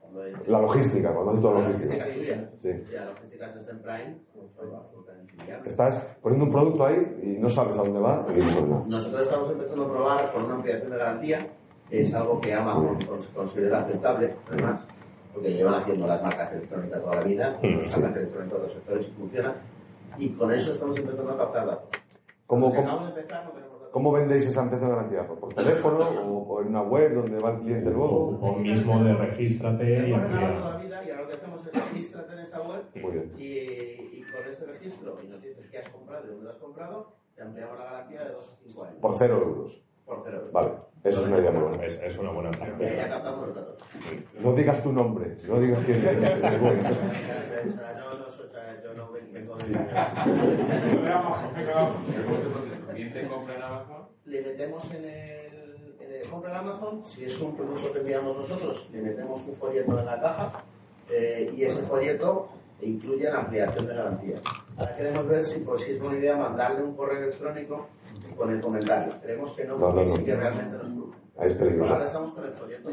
cuando el- La logística, cuando haces toda la logística. logística tuya. Sí. Si la logística es en Prime, pues es absolutamente inviable. Estás poniendo un producto ahí y no sabes a dónde va y no sabes nada. Nosotros estamos empezando a probar con una ampliación de garantía, que es algo que Amazon cons- considera aceptable, además, porque llevan haciendo las marcas electrónicas toda la vida, las sí. marcas electrónicas de los sectores y funciona, y con eso estamos empezando a captar datos. ¿Cómo, cómo, empezar, no cómo vendéis esa ampliación de garantía? ¿Por, teléfono o por una web donde va el cliente luego? O mismo de regístrate y amplía. toda la vida y ahora lo que hacemos es regístrate en esta web y, y con este registro y nos dices qué has comprado y dónde lo has comprado, te ampliamos la garantía de 2 a 5 años. Por cero euros. Por cero euros. Vale, eso es una idea muy buena. Es, es una buena Y ya práctica. captamos los datos. No digas tu nombre, no digas quién eres. es bueno. No, no, soy- yo no vengo de... Le metemos en el, en el compra en Amazon, si es un producto que enviamos nosotros, le metemos un folleto en la caja eh, y ese folleto incluye la ampliación de garantía. Ahora queremos ver si, pues, si es buena idea mandarle un correo electrónico con el comentario. Creemos que no, No, no, porque no. sí que realmente nos preocupa. Ahí es peligroso. Ahora estamos con el folleto.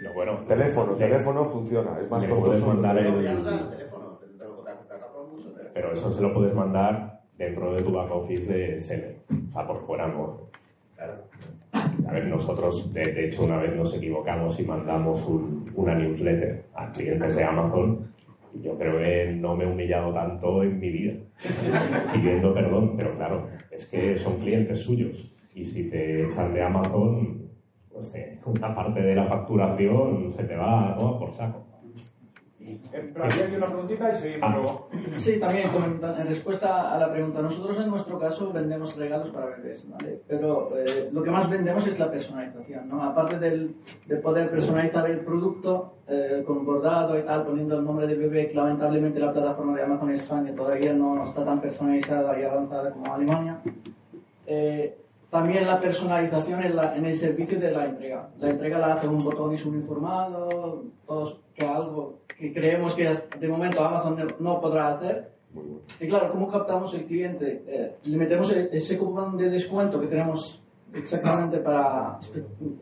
Lo bueno, Teléfono, teléfono funciona, es más costoso. mandar el- No, no teléfono. Pero eso se lo puedes mandar dentro de tu back office de Seller. O sea, por fuera no. Claro. A ver, nosotros, de, de hecho, una vez nos equivocamos y mandamos un- una newsletter a clientes de Amazon. Yo creo que no me he humillado tanto en mi vida [laughs] pidiendo perdón. Pero claro, es que son clientes suyos. Y si te echan de Amazon, pues una parte de la facturación se te va toda por saco. Hay una preguntita y seguimos Ah. luego. Sí, también en respuesta a la pregunta, nosotros en nuestro caso vendemos regalos para bebés, ¿vale? Pero eh, lo que más vendemos es la personalización, ¿no? Aparte del, de poder personalizar el producto eh, con bordado y tal, poniendo el nombre del bebé, que lamentablemente la plataforma de Amazon España todavía no está tan personalizada y avanzada como Alemania. Eh, también la personalización en, la- en el servicio de la entrega. La entrega la hace un botón y es un informado, todos que algo que creemos que de momento Amazon no- podrá hacer. Y claro, ¿cómo captamos el cliente? Eh, le metemos e- ese cupón de descuento que tenemos exactamente para,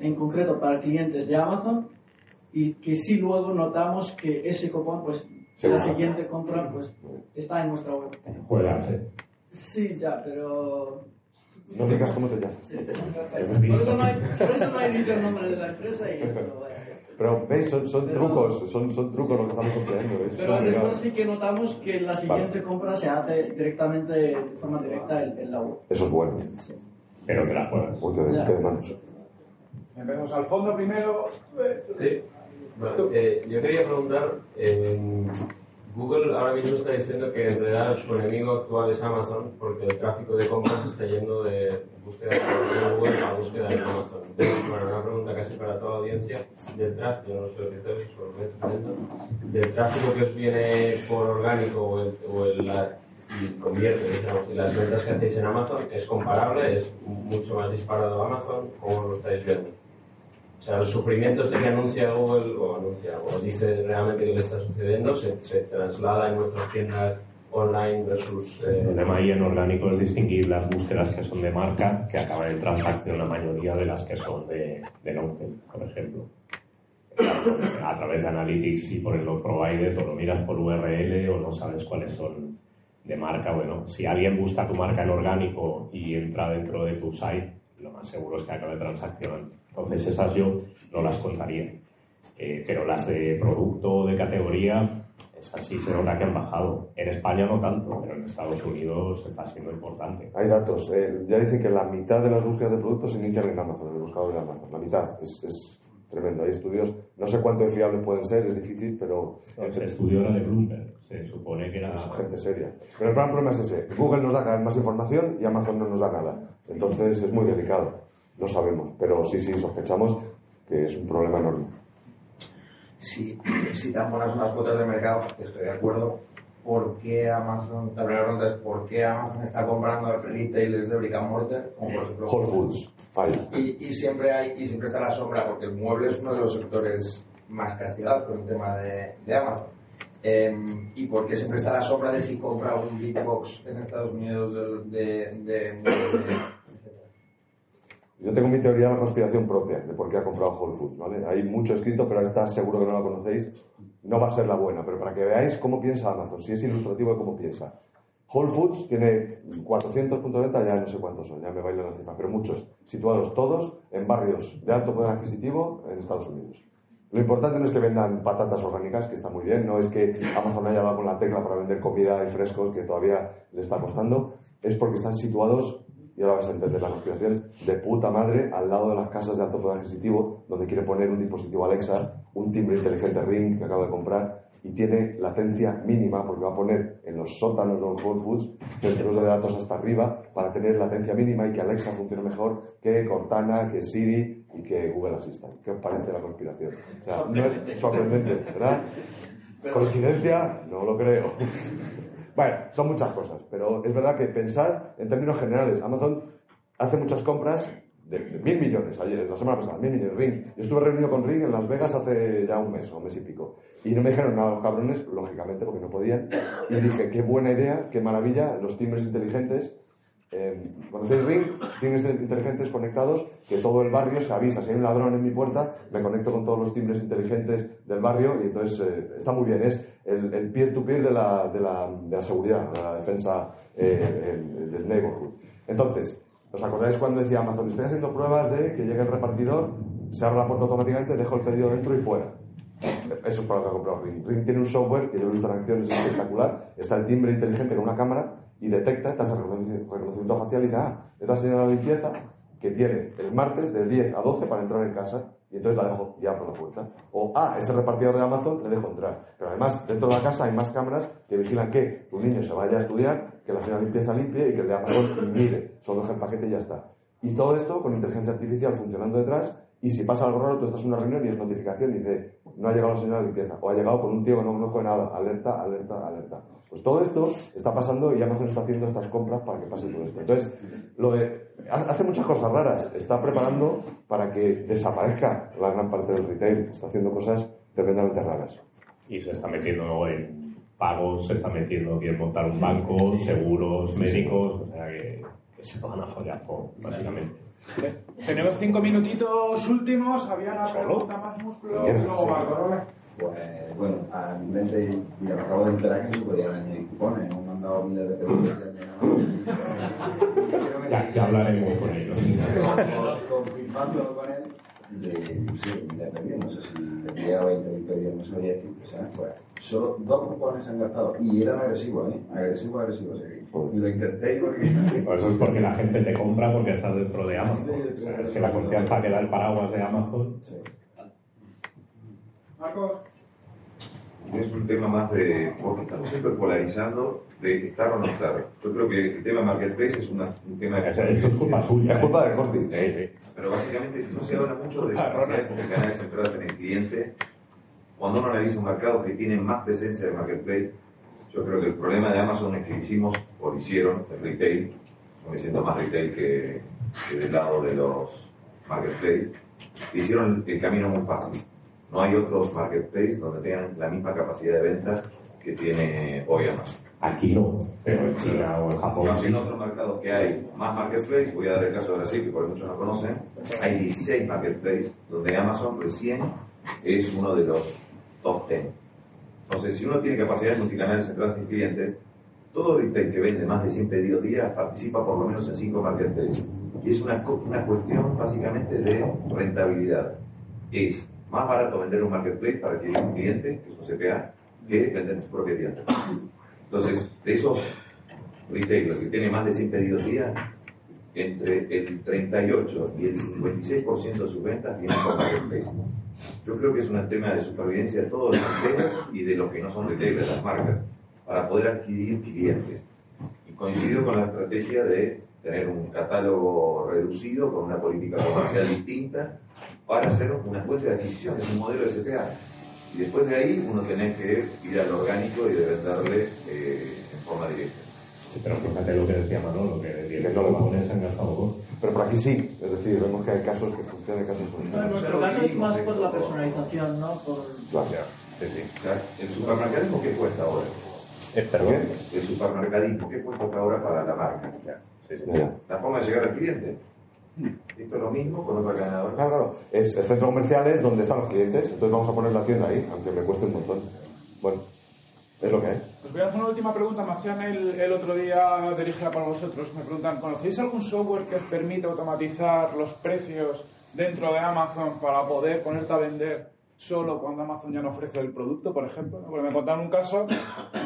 en concreto para clientes de Amazon y que sí luego notamos que ese cupón, pues, Se la siguiente compra, pues, está en nuestra web. Juegas, ¿eh? Sí, ya, pero No digas cómo te llamas. Sí, por, eso no hay, por eso no hay dicho el nombre de la empresa y esto, vaya. Pero ves, son, son Pero- trucos, son, son trucos lo que estamos empleando. Es Pero complicado. después sí que notamos que la siguiente compra se hace directamente de forma directa en, la web. Eso es bueno. Sí. Pero te la juegas. Uy, qué de, manos. Empezamos al fondo primero. Sí. Bueno, eh, yo quería preguntar, eh, Google ahora mismo está diciendo que en realidad su enemigo actual es Amazon porque el tráfico de compras está yendo de búsqueda de Google a búsqueda de Amazon. Bueno, una pregunta casi para toda la audiencia del tráfico, no soy arquitecto, solo del tráfico que os viene por orgánico o el, o el la, y convierte, digamos, las ventas que hacéis en Amazon, ¿es comparable? ¿Es mucho más disparado Amazon? ¿Cómo lo estáis viendo? O sea, los sufrimientos que anuncia Google o anuncia o dice realmente que le está sucediendo se, se traslada en nuestras tiendas online versus... Eh... El problema ahí en orgánico es distinguir las búsquedas que son de marca, que acaban en transacción la mayoría de las que son de, de long por ejemplo. A través de Analytics y por los providers, o lo miras por URL o no sabes cuáles son de marca. Bueno, si alguien busca tu marca en orgánico y entra dentro de tu site, lo más seguro es que acabe transaccionando. Entonces esas yo no las contaría. Eh, pero las de producto de categoría, esas sí se nota que han bajado. En España no tanto, pero en Estados Unidos está siendo importante. Hay datos. Eh, ya dice que la mitad de las búsquedas de productos se inician en Amazon, en el buscador de Amazon. La mitad. Es, es tremendo. Hay estudios, no sé cuánto de fiables pueden ser, es difícil, pero... El estudio era de Bloomberg, se supone que era... Es gente seria. Pero el gran problema es ese. Google nos da cada vez más información y Amazon no nos da nada. Entonces es muy delicado. No sabemos, pero sí, sí, sospechamos que es un problema enorme. Si, si tan buenas son las cuotas de mercado, estoy de acuerdo. ¿Por qué Amazon, la primera pregunta es, ¿por qué Amazon está comprando retailers de brick and mortar? Como por ejemplo Whole Foods. Y, y, siempre hay, y siempre está la sombra, porque el mueble es uno de los sectores más castigados por el tema de, de Amazon. Eh, y por qué siempre está la sombra de si compra un big box en Estados Unidos de, de, de, de yo tengo mi teoría de la conspiración propia de por qué ha comprado Whole Foods, ¿vale? Hay mucho escrito, pero esta seguro que no la conocéis. No va a ser la buena, pero para que veáis cómo piensa Amazon, si es ilustrativo de cómo piensa. Whole Foods tiene 400 puntos de venta, ya no sé cuántos son, ya me bailan las cifras, pero muchos, situados todos en barrios de alto poder adquisitivo en Estados Unidos. Lo importante no es que vendan patatas orgánicas, que está muy bien, no es que Amazon haya dado con la tecla para vender comida y frescos, que todavía le está costando, es porque están situados y ahora vas a entender la conspiración, de puta madre al lado de las casas de alto poder adquisitivo, donde quiere poner un dispositivo Alexa, un timbre inteligente Ring que acaba de comprar y tiene latencia mínima porque va a poner en los sótanos de los Whole Foods centros de datos hasta arriba para tener latencia mínima y que Alexa funcione mejor que Cortana, que Siri y que Google Assistant. ¿Qué os parece la conspiración? O sea, no es sorprendente, ¿verdad? [laughs] ¿Coincidencia? No lo creo. [laughs] Bueno, son muchas cosas, pero es verdad que pensar en términos generales. Amazon hace muchas compras de, mil millones ayer, la semana pasada, mil millones. Ring. Yo estuve reunido con Ring en Las Vegas hace ya un mes o un mes y pico. Y no me dijeron nada los cabrones, lógicamente, porque no podían. Y dije, qué buena idea, qué maravilla, los timbres inteligentes. Eh, ¿Conocéis Ring? Timbres inteligentes conectados, que todo el barrio se avisa. Si hay un ladrón en mi puerta, me conecto con todos los timbres inteligentes del barrio y entonces eh, está muy bien. Es el peer-to-peer de, la, de, la, de, la, seguridad, de la defensa eh, el, del neighborhood. Entonces, ¿os acordáis cuando decía Amazon, estoy haciendo pruebas de que llegue el repartidor, se abre la puerta automáticamente, dejo el pedido dentro y fuera? Eso es para lo que ha comprado Ring. Ring tiene un software que yo he en espectacular. Está el timbre inteligente con una cámara y detecta, te hace reconocimiento facial y dice, ah, es la señora de limpieza que tiene el martes de 10 a 12 para entrar en casa y entonces la dejo y abro la puerta. O, ah, ese repartidor de Amazon le dejo entrar. Pero además, dentro de la casa hay más cámaras que vigilan que tu niño se vaya a estudiar, que la señora limpieza limpie y que el de Amazon mire, solo deja el paquete y ya está. Y todo esto con inteligencia artificial funcionando detrás y si pasa algo raro, tú estás en una reunión y es notificación y dice, no ha llegado la señora de limpieza, o ha llegado con un tío que no conozco de nada, alerta, alerta, alerta. Pues todo esto está pasando y Amazon está haciendo estas compras para que pase todo esto. Entonces, lo de, hace muchas cosas raras, está preparando para que desaparezca la gran parte del retail, está haciendo cosas tremendamente raras. Y se está metiendo en pagos, se está metiendo en montar un banco, seguros médicos, o sea que, que se van a follar básicamente. Tenemos cinco minutitos últimos. Había una pregunta más músculo. Pues bueno, a mi mente, me acabo de enterar que no se podían añadir cupones. Hemos mandado miles de pedidos ya, ya hablaremos con ellos. Confirmándolo con él, de, sí, le pedí, no sé si le pedía 20.000 pedidos, no sabía decir, ¿sabes? Pues solo dos cupones se han gastado y eran agresivos, ¿eh? Agresivos, agresivos. ¿eh? Y lo intenté porque... Pues eso es porque la gente te compra porque estás dentro de Amazon. O sea, es que la confianza que da el paraguas de Amazon... Sí. Marcos. Es un tema más de, porque estamos siempre polarizando de estar o no estar. Yo creo que el tema marketplace es una, un tema de... Eso es culpa suya. Es culpa de Corti. Pero básicamente no se habla mucho de capacidades comunicacionales centradas en el cliente. Cuando uno analiza un mercado que tiene más presencia de marketplace, yo creo que el problema de Amazon es que hicimos, o hicieron, el retail, me siento más retail que, que del lado de los marketplace, hicieron el camino muy fácil. No hay otros marketplace donde tengan la misma capacidad de venta que tiene hoy Amazon. Aquí no, pero en China o en Japón. Sí. en otros mercados que hay más marketplace, voy a dar el caso de Brasil, que por muchos no conocen, hay 16 marketplace donde Amazon recién es uno de los top 10. Entonces, si uno tiene capacidades multicanales centradas en clientes, todo retail que vende más de 100 pedidos día participa por lo menos en 5 marketplaces. Y es una, una cuestión básicamente de rentabilidad. Es más barato vender un marketplace para adquirir un cliente, que es un CPA, que vender tu propia tienda. Entonces, de esos retailers que tienen más de 100 pedidos día, entre el 38 y el 56% de sus ventas vienen por marketplace. Yo creo que es un tema de supervivencia de todos los retailers y de los que no son retailers, las marcas, para poder adquirir clientes. Y coincido con la estrategia de tener un catálogo reducido con una política comercial distinta para hacer una fuente de adquisición, es un modelo de CPA. Y después de ahí uno tiene que ir al orgánico y de venderle eh, en forma directa. Sí, pero fíjate lo que decía Manolo, que de 10 japoneses se han gastado dos. Pero por aquí sí, es decir, vemos que hay casos que funcionan y casos que no En funcionan. nuestro caso es más por la personalización, ¿no? Por... Claro. Sí, sí. El supermercadismo, ¿qué cuesta ahora? perdón. El supermercadismo, ¿qué cuesta ahora para la marca? Sí, sí. Ya. La forma de llegar al cliente. Esto es lo mismo con otra cadena de Claro, claro. Es el centro comercial es donde están los clientes, entonces vamos a poner la tienda ahí, aunque me cueste un montón. Bueno, es lo que hay. Os voy a hacer una última pregunta. Me hacían el, el otro día dirigida para vosotros. Me preguntan, ¿conocéis algún software que os permite automatizar los precios dentro de Amazon para poder ponerte a vender solo cuando Amazon ya no ofrece el producto, por ejemplo? Porque me contaron un caso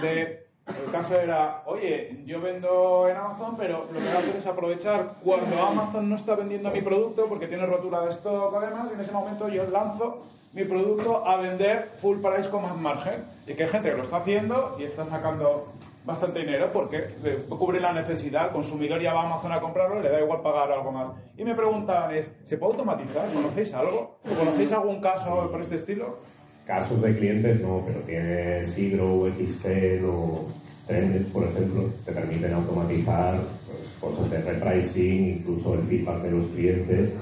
de... El caso era, oye, yo vendo en Amazon, pero lo que voy a hacer es aprovechar cuando Amazon no está vendiendo mi producto porque tiene rotura de stock además, y en ese momento yo lanzo mi producto a vender full price con más margen. Y que hay gente que lo está haciendo y está sacando bastante dinero porque le cubre la necesidad, el consumidor ya va a Amazon a comprarlo y le da igual pagar algo más. Y me preguntaban es, ¿se puede automatizar? ¿Conocéis algo? ¿O ¿Conocéis algún caso por este estilo? Casos de clientes no, pero tiene Sigro, XCell o Trendes, por ejemplo, te permiten automatizar pues, cosas de repricing, incluso el feedback de los clientes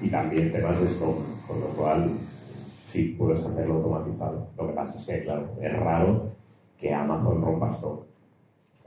y también temas de stock, con lo cual sí puedes hacerlo automatizado. Lo que pasa es que, claro, es raro que Amazon rompa stock.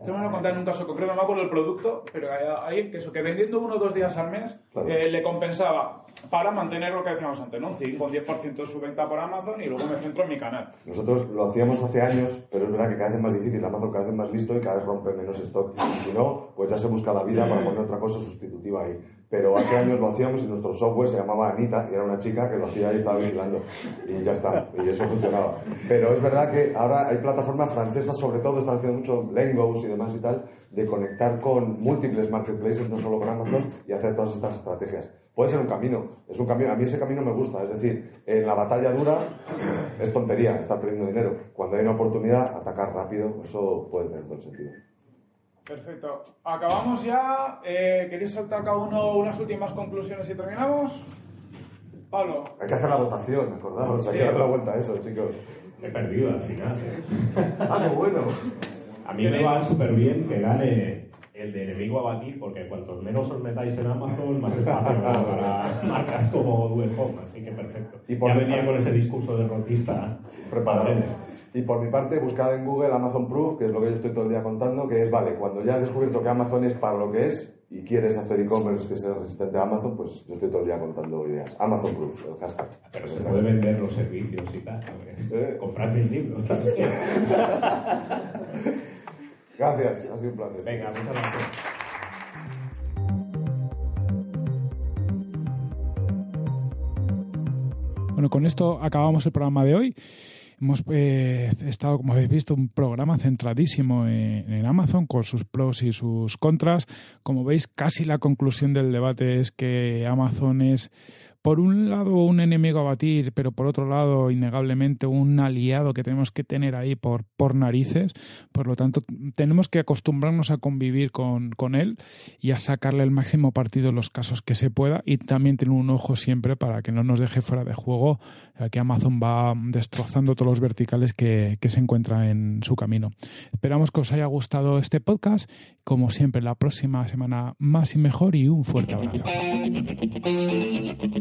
Esto me lo conté en un caso concreto, no me acuerdo el producto, pero hay, hay que eso, que vendiendo uno o dos días al mes Claro. eh, le compensaba para mantener lo que decíamos antes, ¿no? Un 5 o 10% de su venta por Amazon y luego me centro en mi canal. Nosotros lo hacíamos hace años, pero es verdad que cada vez es más difícil. Amazon cada vez es más listo y cada vez rompe menos stock. Y si no, pues ya se busca la vida para poner otra cosa sustitutiva ahí. Pero hace años lo hacíamos y nuestro software se llamaba Anita y era una chica que lo hacía y estaba vigilando. Y ya está, y eso funcionaba. Pero es verdad que ahora hay plataformas francesas, sobre todo, están haciendo mucho Lengos y demás y tal, de conectar con múltiples marketplaces, no solo con Amazon, y hacer todas estas estrategias. Puede ser un camino, es un camino, a mí ese camino me gusta, es decir, en la batalla dura es tontería estar perdiendo dinero. Cuando hay una oportunidad, atacar rápido, eso puede tener todo el sentido. Perfecto. Acabamos ya. Eh, ¿Queréis soltar cada uno unas últimas conclusiones y terminamos? Pablo. Hay que hacer la votación, acordaos, hay que darle la vuelta a eso, chicos. He perdido al final. Ah, qué bueno. A mí me va súper bien que gane el de enemigo a batir, porque cuantos menos os metáis en Amazon, más espacio para [laughs] marcas como Duel Home, así que perfecto. Y por ya venía parte- con ese discurso derrotista preparado. Y por mi parte, buscad en Google Amazon Proof, que es lo que yo estoy todo el día contando, que es, vale, cuando ya has descubierto que Amazon es para lo que es y quieres hacer e-commerce que sea resistente a Amazon, pues yo estoy todo el día contando ideas. Amazon Proof, el hashtag. Pero se puede vender los servicios y tal. Eh. Comprar mis libros. [laughs] Gracias, ha sido un placer. Venga, muchas gracias. Bueno, con esto acabamos el programa de hoy. Hemos eh, estado, como habéis visto, un programa centradísimo en, en Amazon con sus pros y sus contras. Como veis, casi la conclusión del debate es que Amazon es por un lado un enemigo a batir, pero por otro lado, innegablemente, un aliado que tenemos que tener ahí por, por narices. Por lo tanto, tenemos que acostumbrarnos a convivir con, con él y a sacarle el máximo partido en los casos que se pueda y también tener un ojo siempre para que no nos deje fuera de juego, que Amazon va destrozando todos los verticales que, que se encuentran en su camino. Esperamos que os haya gustado este podcast. Como siempre, la próxima semana más y mejor y un fuerte abrazo.